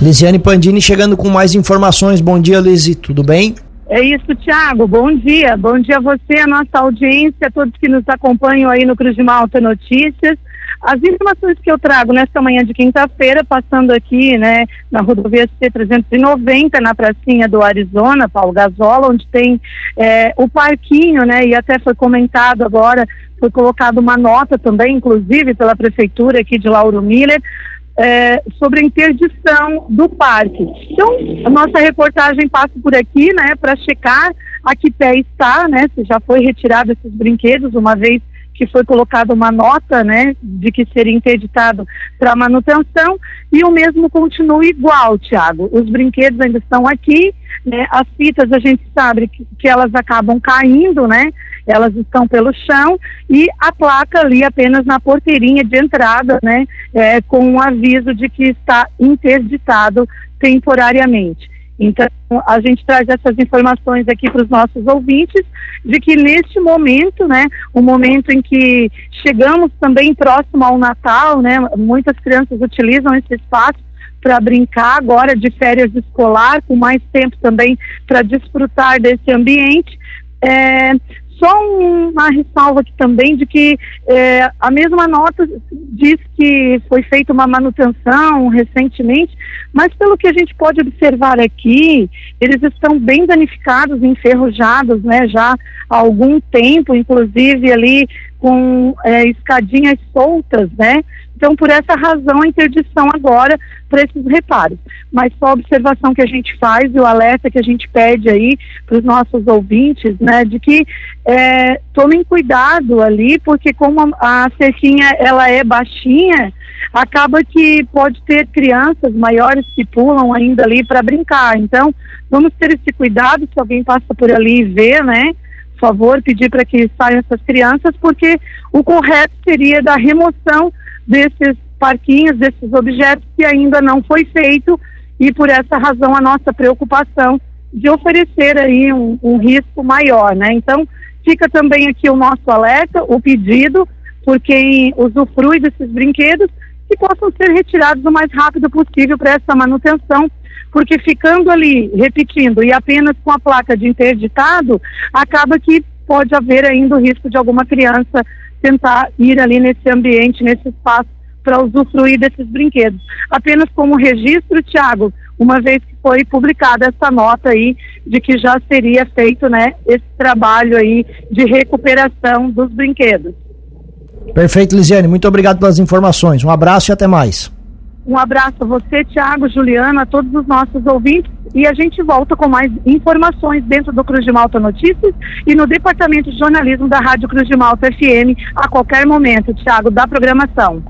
Lisiane Pandini chegando com mais informações. Bom dia, Lisi, tudo bem? É isso, Tiago. Bom dia. Bom dia a você, a nossa audiência, a todos que nos acompanham aí no Cruz de Malta Notícias. As informações que eu trago nesta manhã de quinta-feira, passando aqui, né, na rodovia C390, na pracinha do Arizona, Paulo Gasola, onde tem é, o parquinho, né, e até foi comentado agora, foi colocada uma nota também, inclusive pela prefeitura aqui de Lauro Miller, é, sobre a interdição do parque. Então, a nossa reportagem passa por aqui, né, para checar a que pé está, né, se já foi retirado esses brinquedos, uma vez que foi colocada uma nota, né, de que seria interditado para manutenção, e o mesmo continua igual, Tiago. Os brinquedos ainda estão aqui, né, as fitas a gente sabe que, que elas acabam caindo, né, elas estão pelo chão e a placa ali apenas na porteirinha de entrada, né, é, com um aviso de que está interditado temporariamente. Então, a gente traz essas informações aqui para os nossos ouvintes, de que neste momento, né, o momento em que chegamos também próximo ao Natal, né, muitas crianças utilizam esse espaço para brincar agora de férias escolar, com mais tempo também para desfrutar desse ambiente. É, só uma ressalva aqui também de que é, a mesma nota diz que foi feita uma manutenção recentemente, mas pelo que a gente pode observar aqui, eles estão bem danificados, enferrujados, né, já há algum tempo, inclusive ali com é, escadinhas soltas, né? Então, por essa razão, a interdição agora para esses reparos. Mas só a observação que a gente faz e o alerta que a gente pede aí para os nossos ouvintes, né, de que é, tomem cuidado ali, porque como a, cerquinha ela é baixinha, acaba que pode ter crianças maiores que pulam ainda ali para brincar. Então, vamos ter esse cuidado se alguém passa por ali e vê, né? Por favor, pedir para que saiam essas crianças, porque o correto seria da remoção desses parquinhos, desses objetos que ainda não foi feito e por essa razão a nossa preocupação de oferecer aí um, um risco maior, né? Então fica também aqui o nosso alerta, o pedido por quem usufrui desses brinquedos que possam ser retirados o mais rápido possível para essa manutenção, porque ficando ali, repetindo, e apenas com a placa de interditado, acaba que pode haver ainda o risco de alguma criança tentar ir ali nesse ambiente, nesse espaço, para usufruir desses brinquedos. Apenas como registro, Tiago, uma vez que foi publicada essa nota aí de que já seria feito, né, esse trabalho aí de recuperação dos brinquedos. Perfeito, Lisiane. Muito obrigado pelas informações. Um abraço e até mais. Um abraço a você, Tiago, Juliana, a todos os nossos ouvintes. E a gente volta com mais informações dentro do Cruz de Malta Notícias e no Departamento de Jornalismo da Rádio Cruz de Malta FM a qualquer momento, Tiago, da programação.